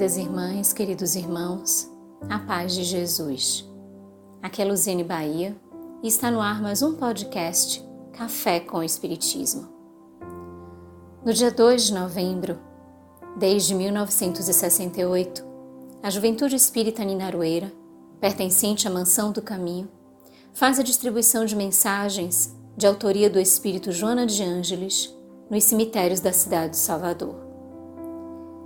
Queridas irmãs, queridos irmãos, a paz de Jesus. Aqui é Luziane Bahia e está no ar mais um podcast Café com Espiritismo. No dia 2 de novembro, desde 1968, a Juventude Espírita Ninarueira, pertencente à Mansão do Caminho, faz a distribuição de mensagens de autoria do Espírito Joana de Ângeles nos cemitérios da cidade de Salvador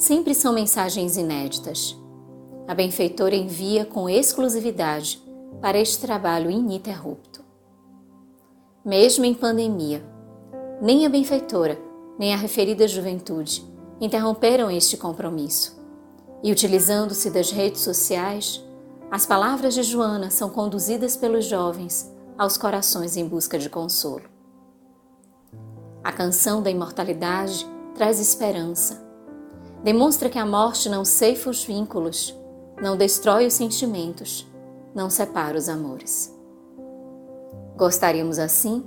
sempre são mensagens inéditas. A benfeitora envia com exclusividade para este trabalho ininterrupto. Mesmo em pandemia, nem a benfeitora, nem a referida juventude interromperam este compromisso. E utilizando-se das redes sociais, as palavras de Joana são conduzidas pelos jovens aos corações em busca de consolo. A canção da imortalidade traz esperança Demonstra que a morte não ceifa os vínculos, não destrói os sentimentos, não separa os amores. Gostaríamos, assim,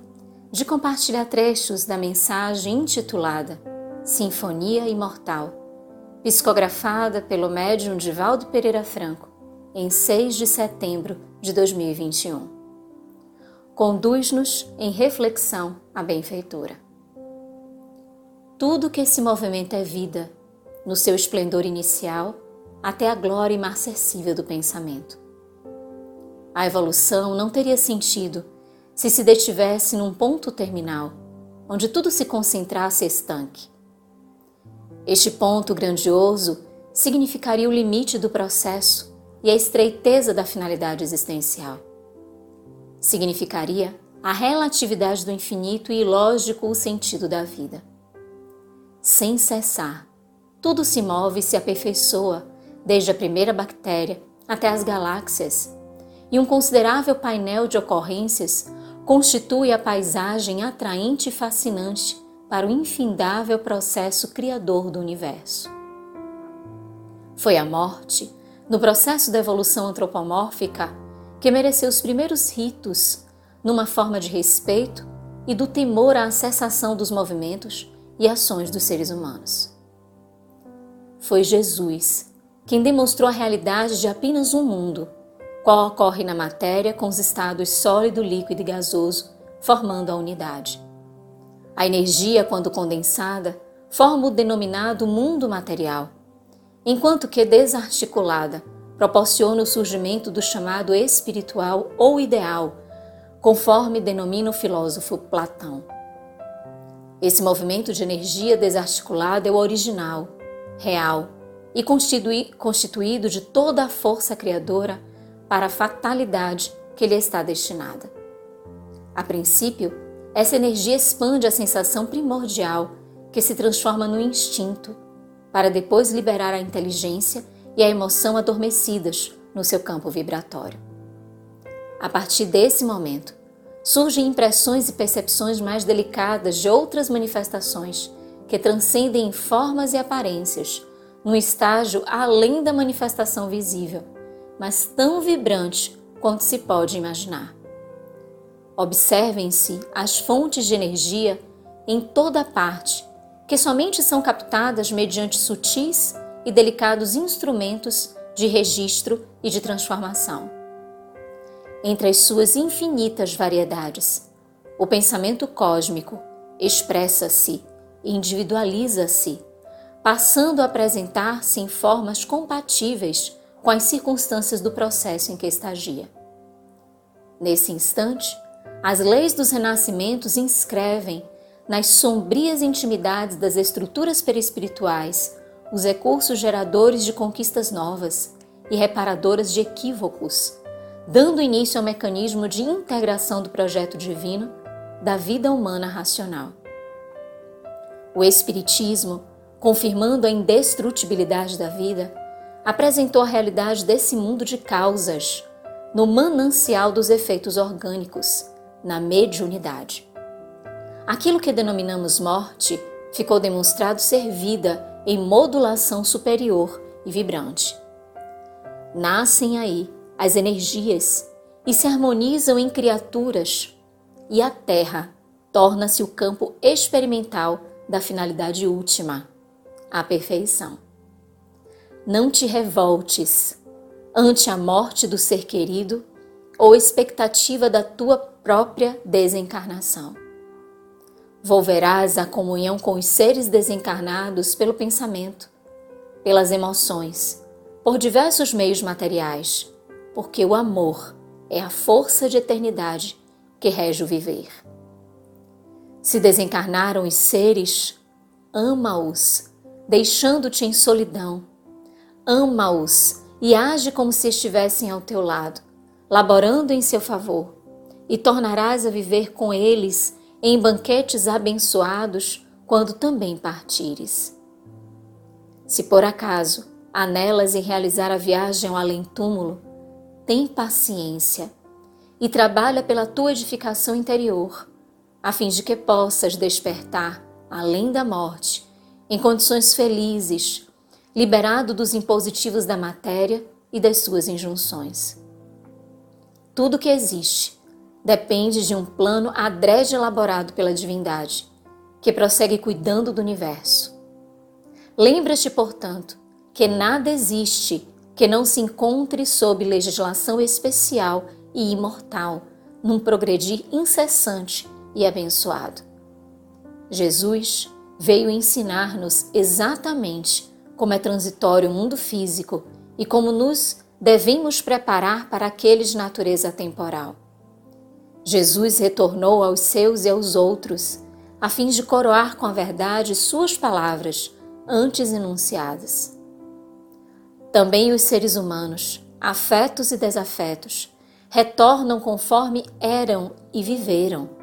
de compartilhar trechos da mensagem intitulada Sinfonia Imortal, psicografada pelo médium Divaldo Pereira Franco em 6 de setembro de 2021. Conduz-nos em reflexão à benfeitora. Tudo que esse movimento é vida no seu esplendor inicial, até a glória imarcessível do pensamento. A evolução não teria sentido se se detivesse num ponto terminal, onde tudo se concentrasse estanque. Este ponto grandioso significaria o limite do processo e a estreiteza da finalidade existencial. Significaria a relatividade do infinito e ilógico o sentido da vida. Sem cessar, tudo se move e se aperfeiçoa, desde a primeira bactéria até as galáxias, e um considerável painel de ocorrências constitui a paisagem atraente e fascinante para o infindável processo criador do universo. Foi a morte, no processo da evolução antropomórfica, que mereceu os primeiros ritos, numa forma de respeito e do temor à cessação dos movimentos e ações dos seres humanos foi Jesus, quem demonstrou a realidade de apenas um mundo, qual ocorre na matéria com os estados sólido, líquido e gasoso, formando a unidade. A energia, quando condensada, forma o denominado mundo material, enquanto que desarticulada, proporciona o surgimento do chamado espiritual ou ideal, conforme denomina o filósofo Platão. Esse movimento de energia desarticulada é o original, real e constituído de toda a força criadora para a fatalidade que lhe está destinada. A princípio, essa energia expande a sensação primordial que se transforma no instinto, para depois liberar a inteligência e a emoção adormecidas no seu campo vibratório. A partir desse momento, surgem impressões e percepções mais delicadas de outras manifestações que transcendem formas e aparências, num estágio além da manifestação visível, mas tão vibrante quanto se pode imaginar. Observem-se as fontes de energia em toda parte, que somente são captadas mediante sutis e delicados instrumentos de registro e de transformação. Entre as suas infinitas variedades, o pensamento cósmico expressa-se individualiza-se, passando a apresentar-se em formas compatíveis com as circunstâncias do processo em que estagia. Nesse instante, as leis dos renascimentos inscrevem nas sombrias intimidades das estruturas perispirituais os recursos geradores de conquistas novas e reparadoras de equívocos, dando início ao mecanismo de integração do projeto divino da vida humana racional. O Espiritismo, confirmando a indestrutibilidade da vida, apresentou a realidade desse mundo de causas, no manancial dos efeitos orgânicos, na mediunidade. Aquilo que denominamos morte ficou demonstrado ser vida em modulação superior e vibrante. Nascem aí as energias e se harmonizam em criaturas, e a Terra torna-se o campo experimental da finalidade última, a perfeição. não te revoltes ante a morte do ser querido ou expectativa da tua própria desencarnação. Volverás à comunhão com os seres desencarnados pelo pensamento, pelas emoções, por diversos meios materiais, porque o amor é a força de eternidade que rege o viver. Se desencarnaram os seres, ama-os, deixando-te em solidão. Ama-os e age como se estivessem ao teu lado, laborando em seu favor, e tornarás a viver com eles em banquetes abençoados quando também partires. Se por acaso anelas em realizar a viagem ao além-túmulo, tem paciência e trabalha pela tua edificação interior, a fim de que possas despertar além da morte, em condições felizes, liberado dos impositivos da matéria e das suas injunções. Tudo que existe depende de um plano adrede elaborado pela divindade, que prossegue cuidando do universo. Lembra-te, portanto, que nada existe que não se encontre sob legislação especial e imortal, num progredir incessante e abençoado. Jesus veio ensinar-nos exatamente como é transitório o mundo físico e como nos devemos preparar para aquele de natureza temporal. Jesus retornou aos seus e aos outros, a fim de coroar com a verdade suas palavras antes enunciadas. Também os seres humanos, afetos e desafetos, retornam conforme eram e viveram.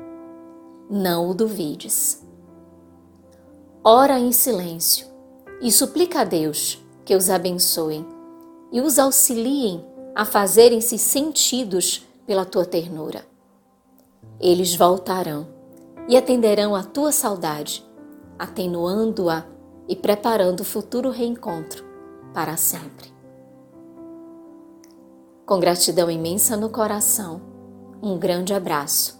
Não o duvides. Ora em silêncio e suplica a Deus que os abençoe e os auxiliem a fazerem-se sentidos pela tua ternura. Eles voltarão e atenderão à tua saudade, atenuando-a e preparando o futuro reencontro para sempre. Com gratidão imensa no coração, um grande abraço